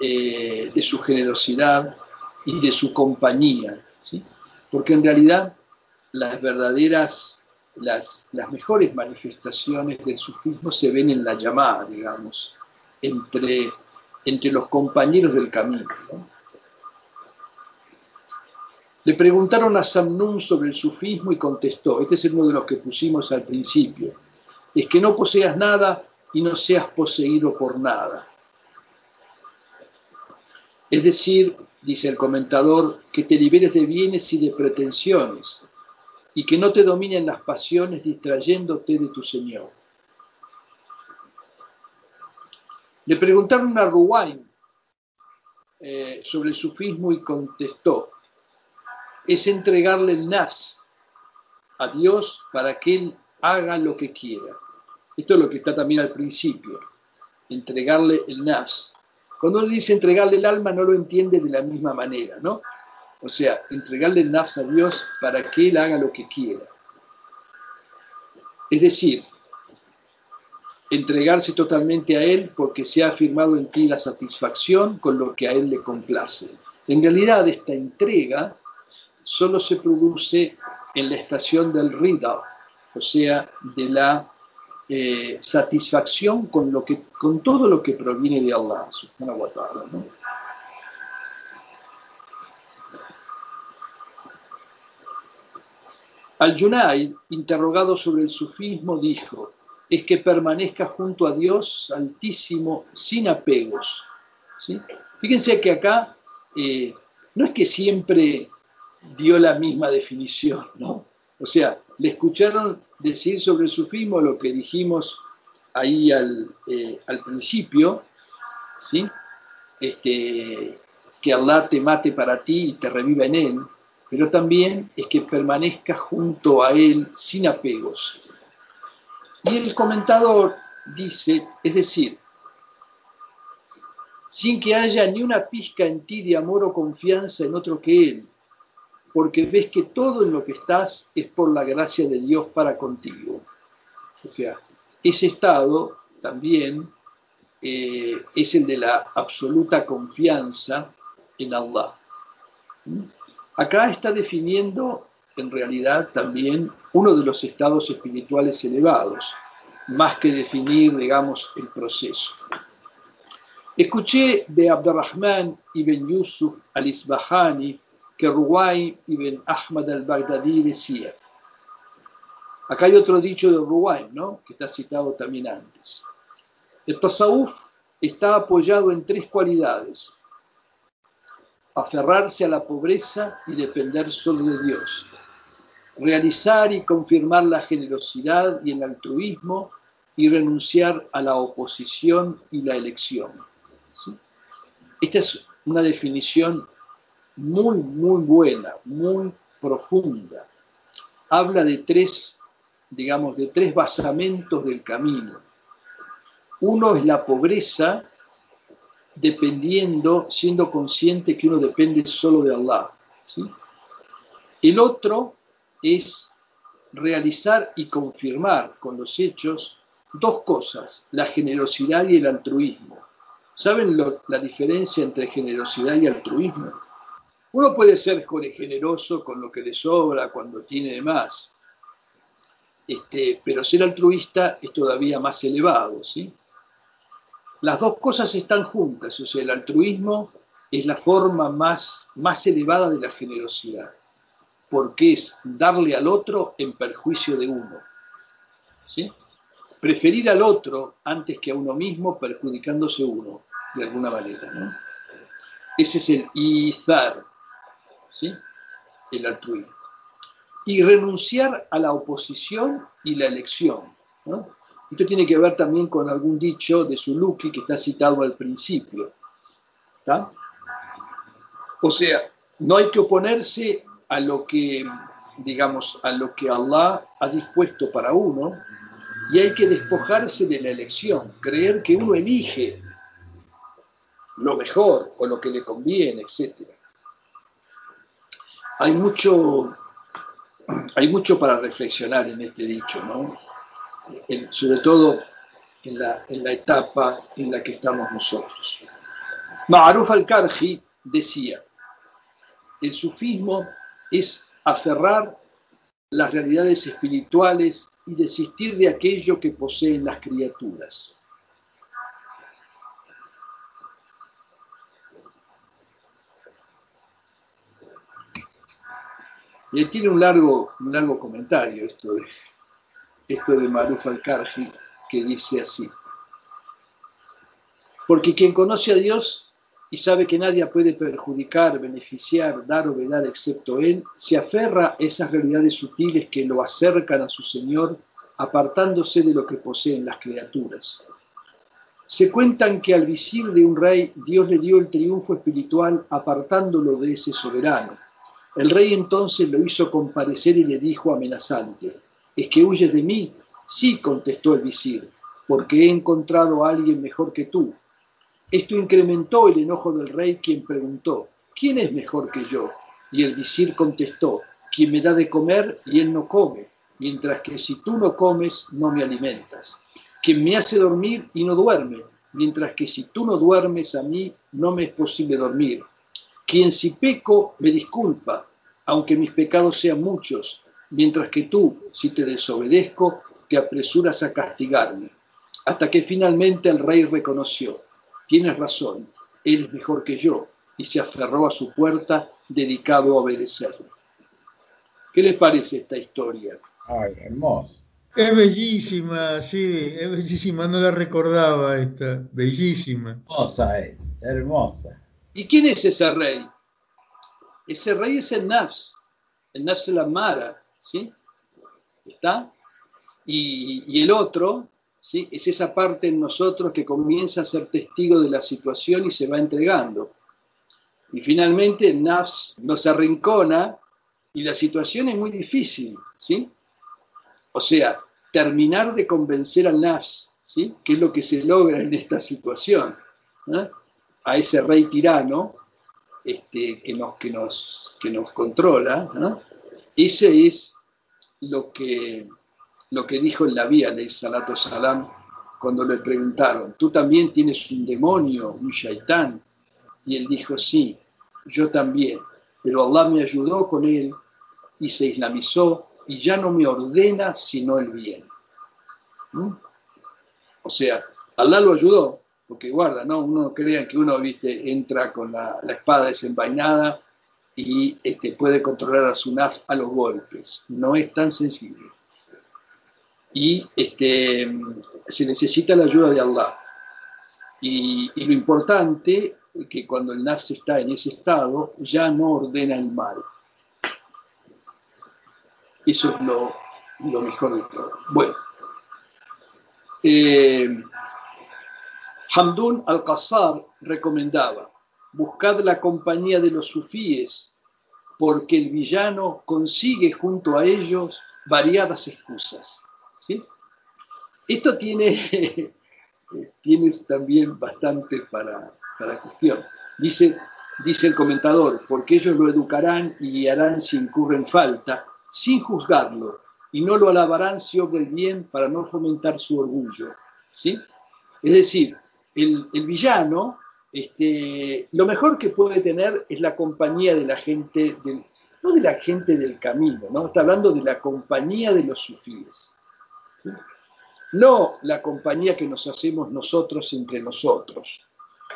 eh, de su generosidad y de su compañía. ¿sí? Porque en realidad las verdaderas, las, las mejores manifestaciones del sufismo se ven en la llamada, digamos, entre, entre los compañeros del camino. Le preguntaron a Samnun sobre el sufismo y contestó, este es uno de los que pusimos al principio, es que no poseas nada y no seas poseído por nada. Es decir, dice el comentador, que te liberes de bienes y de pretensiones, y que no te dominen las pasiones distrayéndote de tu Señor. Le preguntaron a Ruwain eh, sobre el sufismo y contestó, es entregarle el nafs a Dios para que Él haga lo que quiera. Esto es lo que está también al principio, entregarle el nafs Cuando uno dice entregarle el alma, no lo entiende de la misma manera, ¿no? O sea, entregarle el nafs a Dios para que Él haga lo que quiera. Es decir, entregarse totalmente a Él porque se ha afirmado en ti la satisfacción con lo que a Él le complace. En realidad, esta entrega solo se produce en la estación del Rida, o sea, de la eh, satisfacción con, lo que, con todo lo que proviene de Allah. ¿no? Al-Junaid, interrogado sobre el sufismo, dijo, es que permanezca junto a Dios altísimo sin apegos. Fíjense que acá eh, no es que siempre dio la misma definición, ¿no? O sea, le escucharon decir sobre el sufismo lo que dijimos ahí al, eh, al principio, ¿sí? Este, que Allah te mate para ti y te reviva en él, pero también es que permanezca junto a Él sin apegos. Y el comentador dice, es decir, sin que haya ni una pizca en ti de amor o confianza en otro que Él, porque ves que todo en lo que estás es por la gracia de Dios para contigo. O sea, ese estado también eh, es el de la absoluta confianza en Allah. ¿Mm? Acá está definiendo en realidad también uno de los estados espirituales elevados, más que definir, digamos, el proceso. Escuché de Abdurrahman ibn Yusuf al-Isbahani que Ruway ibn Ahmad al-Baghdadi decía, acá hay otro dicho de Ruway, ¿no? que está citado también antes. El tasawuf está apoyado en tres cualidades, aferrarse a la pobreza y depender solo de Dios, realizar y confirmar la generosidad y el altruismo y renunciar a la oposición y la elección. Esta es una definición muy, muy buena, muy profunda. Habla de tres, digamos, de tres basamentos del camino. Uno es la pobreza, dependiendo, siendo consciente que uno depende solo de Allah. ¿sí? El otro es realizar y confirmar con los hechos dos cosas, la generosidad y el altruismo. ¿Saben la diferencia entre generosidad y altruismo? Uno puede ser generoso con lo que le sobra, cuando tiene más, este, pero ser altruista es todavía más elevado, ¿sí? Las dos cosas están juntas, o sea, el altruismo es la forma más, más elevada de la generosidad, porque es darle al otro en perjuicio de uno. ¿sí? Preferir al otro antes que a uno mismo, perjudicándose uno, de alguna manera. ¿no? Ese es el izar, ¿sí? el altruismo. Y renunciar a la oposición y la elección. Esto tiene que ver también con algún dicho de Suluki que está citado al principio. O sea, no hay que oponerse a lo que, digamos, a lo que Allah ha dispuesto para uno y hay que despojarse de la elección, creer que uno elige lo mejor o lo que le conviene, etc. Hay mucho, hay mucho para reflexionar en este dicho, ¿no? sobre todo en la, en la, etapa en la que estamos nosotros. Ma'aruf al-Karji decía, el sufismo es aferrar las realidades espirituales y desistir de aquello que poseen las criaturas. Y tiene un largo, un largo comentario esto de, esto de Maruf al-Karji, que dice así. Porque quien conoce a Dios y sabe que nadie puede perjudicar, beneficiar, dar o vedar excepto Él, se aferra a esas realidades sutiles que lo acercan a su Señor, apartándose de lo que poseen las criaturas. Se cuentan que al visir de un rey Dios le dio el triunfo espiritual apartándolo de ese soberano. El rey entonces lo hizo comparecer y le dijo amenazante, ¿Es que huyes de mí? Sí, contestó el visir, porque he encontrado a alguien mejor que tú. Esto incrementó el enojo del rey, quien preguntó, ¿quién es mejor que yo? Y el visir contestó, quien me da de comer y él no come, mientras que si tú no comes, no me alimentas. Quien me hace dormir y no duerme, mientras que si tú no duermes a mí, no me es posible dormir. Quien si peco, me disculpa, aunque mis pecados sean muchos, mientras que tú, si te desobedezco, te apresuras a castigarme. Hasta que finalmente el rey reconoció, tienes razón, él es mejor que yo, y se aferró a su puerta dedicado a obedecerle. ¿Qué les parece esta historia? Ay, hermoso. Es bellísima, sí, es bellísima, no la recordaba esta, bellísima. Hermosa es, hermosa. ¿Y quién es ese rey? Ese rey es el Nafs, el Nafs la Mara, ¿sí? ¿Está? Y, el otro, ¿sí? Es esa parte en nosotros que comienza a ser testigo de la situación y se va entregando. Y finalmente el Nafs nos arrincona y la situación es muy difícil, ¿sí? O sea, terminar de convencer al Nafs, ¿sí? Que es lo que se logra en esta situación. A ese rey tirano este, que, nos, que, nos, que nos controla. Ese es lo que, lo que dijo en la vía de Salato Salam cuando le preguntaron, ¿tú también tienes un demonio, un shaitán? Y él dijo, sí, yo también, pero Allah me ayudó con él y se islamizó y ya no me ordena sino el bien. ¿Mm? O sea, Allah lo ayudó, porque guarda, ¿no? Uno no crea que uno, viste, entra con la, espada desenvainada y este, puede controlar a su naf a los golpes. No es tan sencillo. Y este, se necesita la ayuda de Allah. Y, lo importante es que cuando el naf está en ese estado, ya no ordena el mal. Eso es lo, mejor de todo. Bueno. Eh, Hamdun al-Qassar recomendaba, buscad la compañía de los sufíes, porque el villano consigue junto a ellos variadas excusas. ¿sí? Esto tiene, también bastante para, para cuestión. Dice, dice el comentador, porque ellos lo educarán y guiarán si incurren falta, sin juzgarlo, y no lo alabarán si obra el bien para no fomentar su orgullo. ¿sí? Es decir, el, villano, este, lo mejor que puede tener es la compañía de la gente, del, no de la gente del camino, ¿no? está hablando de la compañía de los sufíes. No la compañía que nos hacemos nosotros entre nosotros,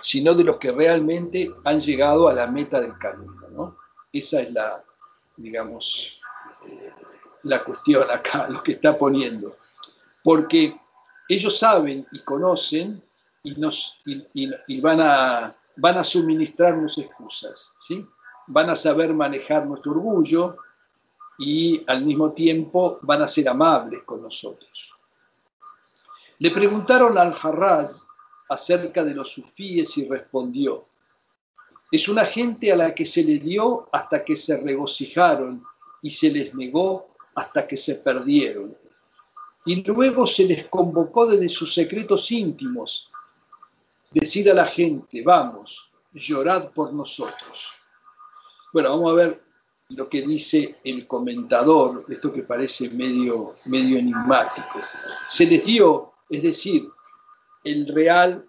sino de los que realmente han llegado a la meta del camino. ¿no? Esa es la, digamos, la cuestión acá, lo que está poniendo. Porque ellos saben y conocen y, nos, y, van, a, van a suministrarnos excusas, ¿sí? van a saber manejar nuestro orgullo y al mismo tiempo van a ser amables con nosotros. Le preguntaron al Harraz acerca de los sufíes y respondió, es una gente a la que se le dio hasta que se regocijaron y se les negó hasta que se perdieron. Y luego se les convocó desde sus secretos íntimos. Decid a la gente, vamos, llorad por nosotros. Bueno, vamos a ver lo que dice el comentador, esto que parece medio, medio enigmático. Se les dio, es decir, el real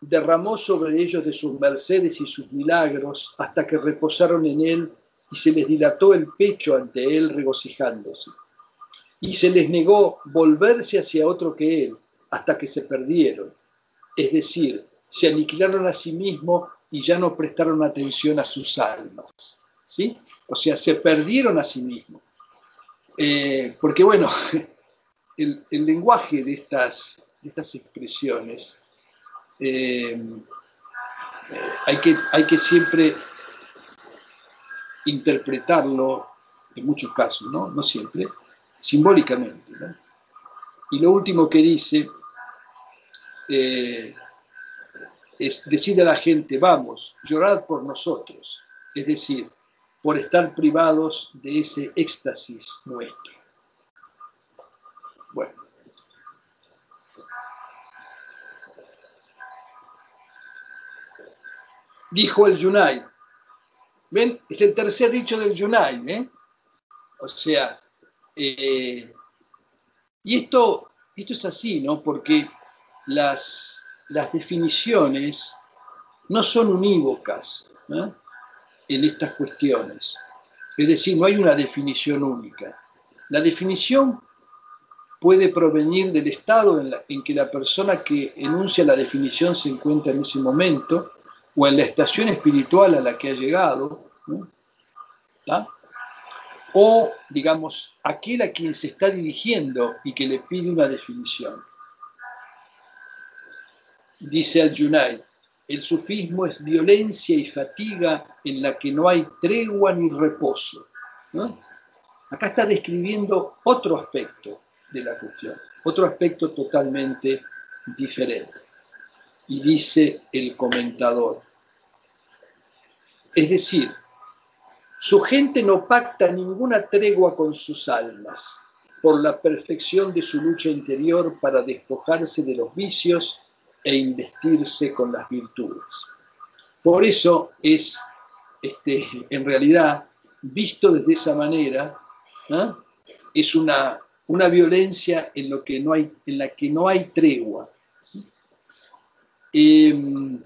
derramó sobre ellos de sus mercedes y sus milagros hasta que reposaron en él y se les dilató el pecho ante él regocijándose. Y se les negó volverse hacia otro que él, hasta que se perdieron. Es decir, se aniquilaron a sí mismos y ya no prestaron atención a sus almas. ¿Sí? O sea, se perdieron a sí mismos. Eh, porque bueno, el, lenguaje de estas, estas expresiones eh, eh, hay, que, hay que siempre interpretarlo en muchos casos, no, no siempre, simbólicamente. Y lo último que dice eh, es decir a la gente, vamos, llorad por nosotros, es decir, por estar privados de ese éxtasis nuestro. Bueno. dijo el Yunai. ¿Ven? Es el tercer dicho del Yunai. ¿eh? O sea, eh, y esto, esto es así, ¿no? Porque las, las definiciones no son unívocas en estas cuestiones. Es decir, no hay una definición única. La definición puede provenir del estado en, que la persona que enuncia la definición se encuentra en ese momento o en la estación espiritual a la que ha llegado, o, digamos, aquel a quien se está dirigiendo y que le pide una definición. Dice al Yunai, el sufismo es violencia y fatiga en la que no hay tregua ni reposo. Acá está describiendo otro aspecto de la cuestión, otro aspecto totalmente diferente. Y dice el comentador, es decir, su gente no pacta ninguna tregua con sus almas por la perfección de su lucha interior para despojarse de los vicios e investirse con las virtudes. Por eso es, este, en realidad, visto desde esa manera, es una, una violencia en, lo que no hay, en la que no hay tregua. Em,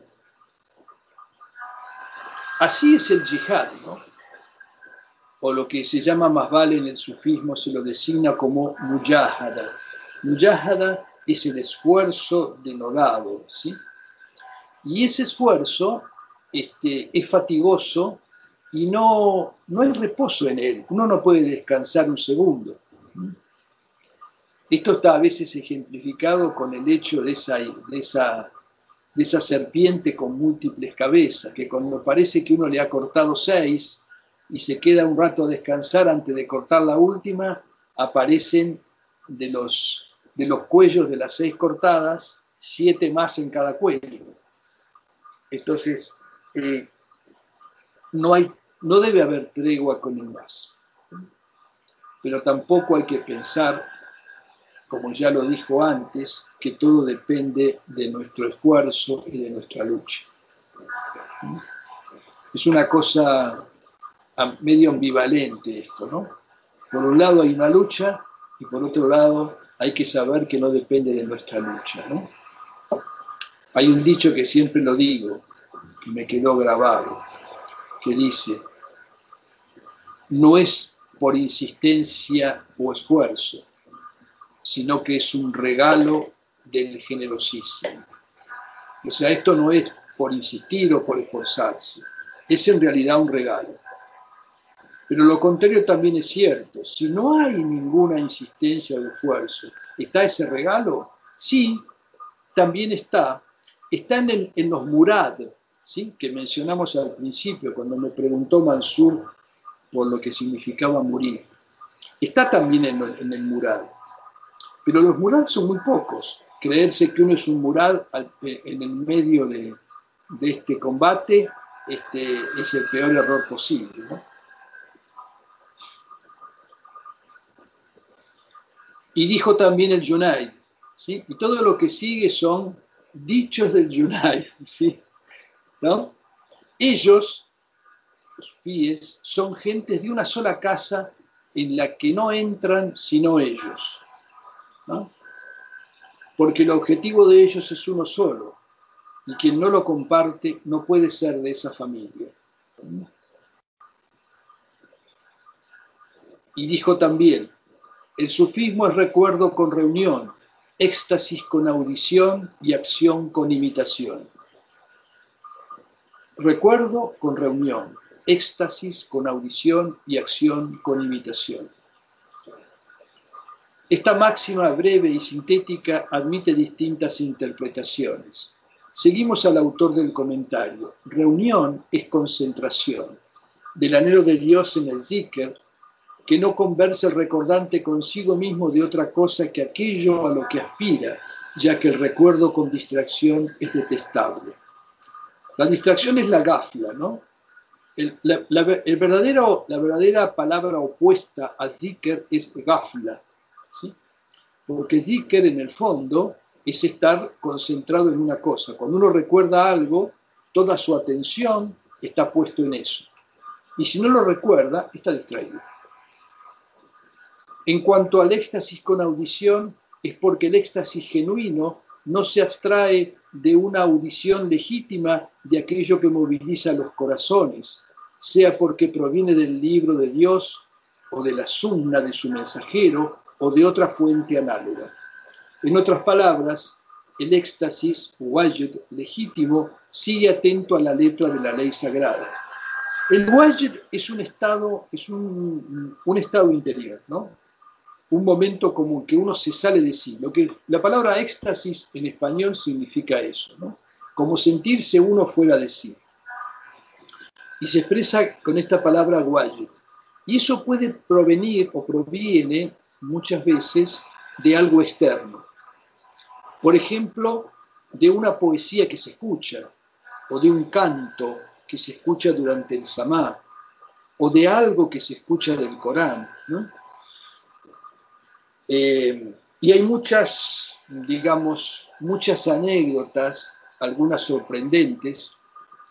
así es el yihad, o lo que se llama más vale en el sufismo se lo designa como mujahada. Mujahada es el esfuerzo denodado, ¿sí? Y ese esfuerzo este, es fatigoso y no, no hay reposo en él. Uno no puede descansar un segundo. Esto está a veces ejemplificado con el hecho de esa, de esa, de esa serpiente con múltiples cabezas, que cuando parece que uno le ha cortado seis y se queda un rato a descansar antes de cortar la última, aparecen de los de los cuellos de las seis cortadas, siete más en cada cuello. Entonces, eh, no, hay, no debe haber tregua con el más. Pero tampoco hay que pensar, como ya lo dijo antes, que todo depende de nuestro esfuerzo y de nuestra lucha. Es una cosa medio ambivalente esto, ¿no? Por un lado hay una lucha y por otro lado hay que saber que no depende de nuestra lucha. ¿no? Hay un dicho que siempre lo digo, que me quedó grabado, que dice, no es por insistencia o esfuerzo, sino que es un regalo del generosísimo. O sea, esto no es por insistir o por esforzarse, es en realidad un regalo. Pero lo contrario también es cierto. Si no hay ninguna insistencia o esfuerzo, ¿está ese regalo? Sí, también está. Están en, los murad, ¿sí? que mencionamos al principio cuando me preguntó Mansur por lo que significaba morir. Está también en, el murad. Pero los murad son muy pocos. Creerse que uno es un murad en el medio de, este combate este, es el peor error posible. ¿no? Y dijo también el Yunai, ¿sí? Y todo lo que sigue son dichos del Yunai, ¿sí? ¿No? Ellos, los fíes, son gentes de una sola casa en la que no entran sino ellos, ¿no? Porque el objetivo de ellos es uno solo, y quien no lo comparte no puede ser de esa familia. Y dijo también, el sufismo es recuerdo con reunión, éxtasis con audición y acción con imitación. Recuerdo con reunión, éxtasis con audición y acción con imitación. Esta máxima breve y sintética admite distintas interpretaciones. Seguimos al autor del comentario. Reunión es concentración. Del anhelo de Dios en el zikr que no converse el recordante consigo mismo de otra cosa que aquello a lo que aspira, ya que el recuerdo con distracción es detestable. La distracción es la gafla, ¿no? El, verdadero, la verdadera palabra opuesta a zikr es gafla, ¿sí? Porque zikr en el fondo es estar concentrado en una cosa. Cuando uno recuerda algo, toda su atención está puesto en eso. Y si no lo recuerda, está distraído. En cuanto al éxtasis con audición, es porque el éxtasis genuino no se abstrae de una audición legítima de aquello que moviliza los corazones, sea porque proviene del libro de Dios o de la sumna de su mensajero o de otra fuente análoga. En otras palabras, el éxtasis wajid legítimo sigue atento a la letra de la ley sagrada. El wajid es un estado, es un, un estado interior, ¿no? Un momento como que uno se sale de sí. Lo que, la palabra éxtasis en español significa eso, ¿no? como sentirse uno fuera de sí. Y se expresa con esta palabra guayo. Y eso puede provenir o proviene muchas veces de algo externo. Por ejemplo, de una poesía que se escucha, o de un canto que se escucha durante el samá, o de algo que se escucha del Corán. ¿no? Eh, y hay muchas, digamos, muchas anécdotas, algunas sorprendentes,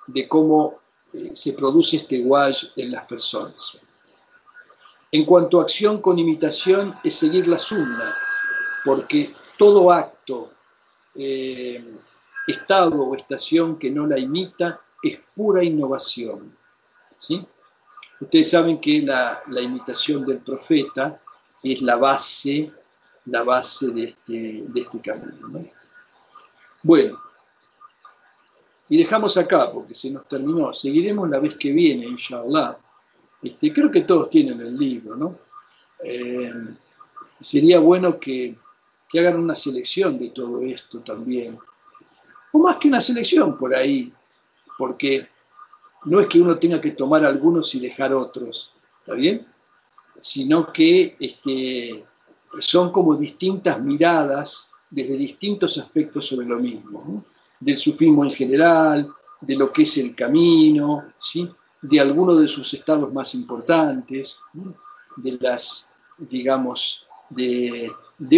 de cómo eh, se produce este wash en las personas. En cuanto a acción con imitación, es seguir la sunna, porque todo acto, eh, estado o estación que no la imita es pura innovación. ¿sí? Ustedes saben que la, la imitación del profeta es la base, la base de este, de este camino. Bueno, y dejamos acá porque se nos terminó. Seguiremos la vez que viene, inshallah. Este, creo que todos tienen el libro, ¿no? Eh, sería bueno que, que hagan una selección de todo esto también. O más que una selección por ahí, porque no es que uno tenga que tomar algunos y dejar otros, ¿está bien? Sino que este, son como distintas miradas desde distintos aspectos sobre lo mismo, del sufismo en general, de lo que es el camino, ¿sí? de algunos de sus estados más importantes, de las, digamos, de,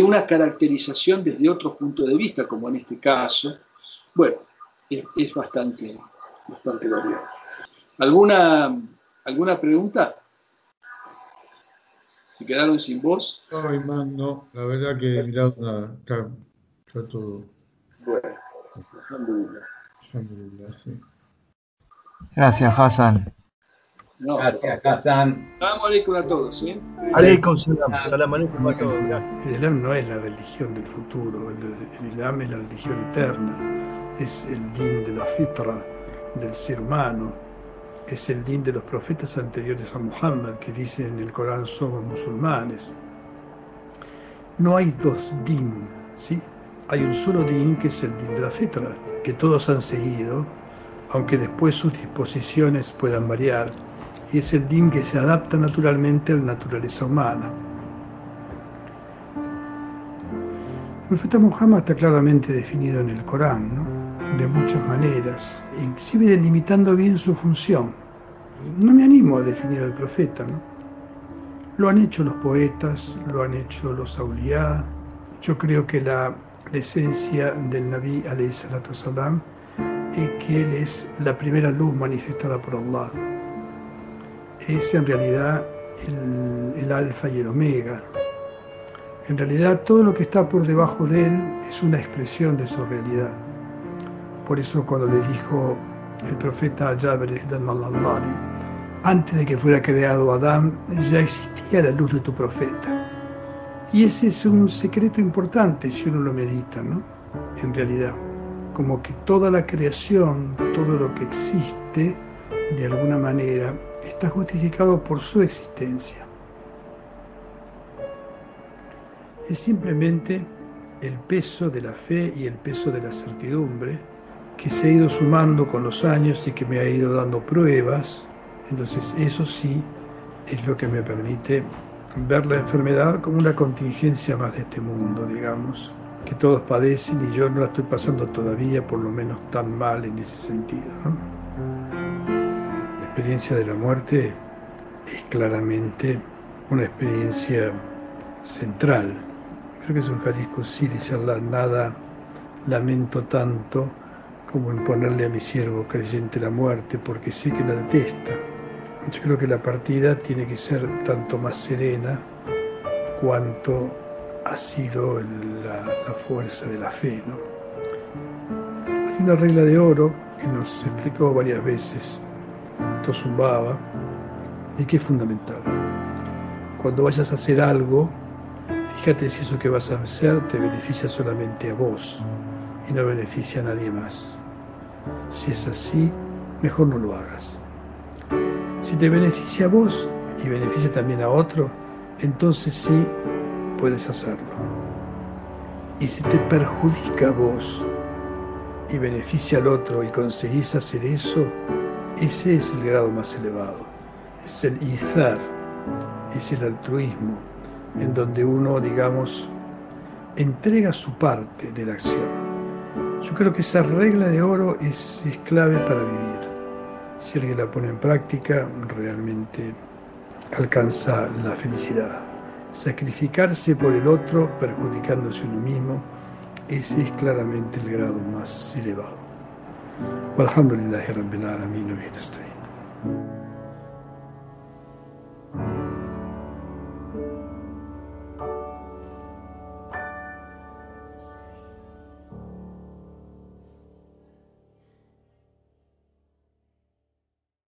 una caracterización desde otro punto de vista, como en este caso. Bueno, es, bastante, bastante variado. ¿Alguna, ¿Alguna pregunta? ¿Se quedaron sin voz? No, Imán, no. La verdad que mirado nada. Está, está, todo. Bueno, alhamdulillah. sí. Gracias, Hassan. No, Gracias, Hassan. Salam alaikum a todos, ¿sí? Aleikum salam. Salam aleikum a todos. El Islam no es la religión del futuro, el, el Islam es la religión eterna, es el din de la fitra, del ser humano, es el din de los profetas anteriores a Muhammad que dicen en el Corán somos musulmanes. No hay dos din, ¿sí? Hay un solo din que es el din de la fitra, que todos han seguido, aunque después sus disposiciones puedan variar, y es el din que se adapta naturalmente a la naturaleza humana. El profeta Muhammad está claramente definido en el Corán, ¿no? De muchas maneras, inclusive delimitando bien su función. No me animo a definir al profeta, ¿no? Lo han hecho los poetas, lo han hecho los auliá. Yo creo que la, esencia del Nabi salam es que él es la primera luz manifestada por Allah. Es en realidad el, el alfa y el omega. En realidad todo lo que está por debajo de él es una expresión de su realidad. Por eso cuando le dijo el profeta Jabir al antes de que fuera creado Adán, ya existía la luz de tu profeta. Y ese es un secreto importante si uno lo medita, ¿no? En realidad, como que toda la creación, todo lo que existe, de alguna manera, está justificado por su existencia. Es simplemente el peso de la fe y el peso de la certidumbre que se ha ido sumando con los años y que me ha ido dando pruebas. Entonces eso sí es lo que me permite ver la enfermedad como una contingencia más de este mundo, digamos, que todos padecen y yo no la estoy pasando todavía por lo menos tan mal en ese sentido. La experiencia de la muerte es claramente una experiencia central. Creo que es un hadith sí dice nada lamento tanto como imponerle a mi siervo creyente la muerte porque sé que la detesta. Yo creo que la partida tiene que ser tanto más serena cuanto ha sido la, fuerza de la fe. ¿no? Hay una regla de oro que nos explicó varias veces Tosumbaba y que es fundamental. Cuando vayas a hacer algo, fíjate si eso que vas a hacer te beneficia solamente a vos y no beneficia a nadie más. Si es así, mejor no lo hagas. Si te beneficia a vos y beneficia también a otro, entonces sí puedes hacerlo. Y si te perjudica a vos y beneficia al otro y conseguís hacer eso, ese es el grado más elevado. Es el izar, es el altruismo, en donde uno, digamos, entrega su parte de la acción. Yo creo que esa regla de oro es, es clave para vivir. Si alguien la pone en práctica, realmente alcanza la felicidad. Sacrificarse por el otro, perjudicándose uno mismo, ese es claramente el grado más elevado. والحمد لله رب العالمين وبه نستعين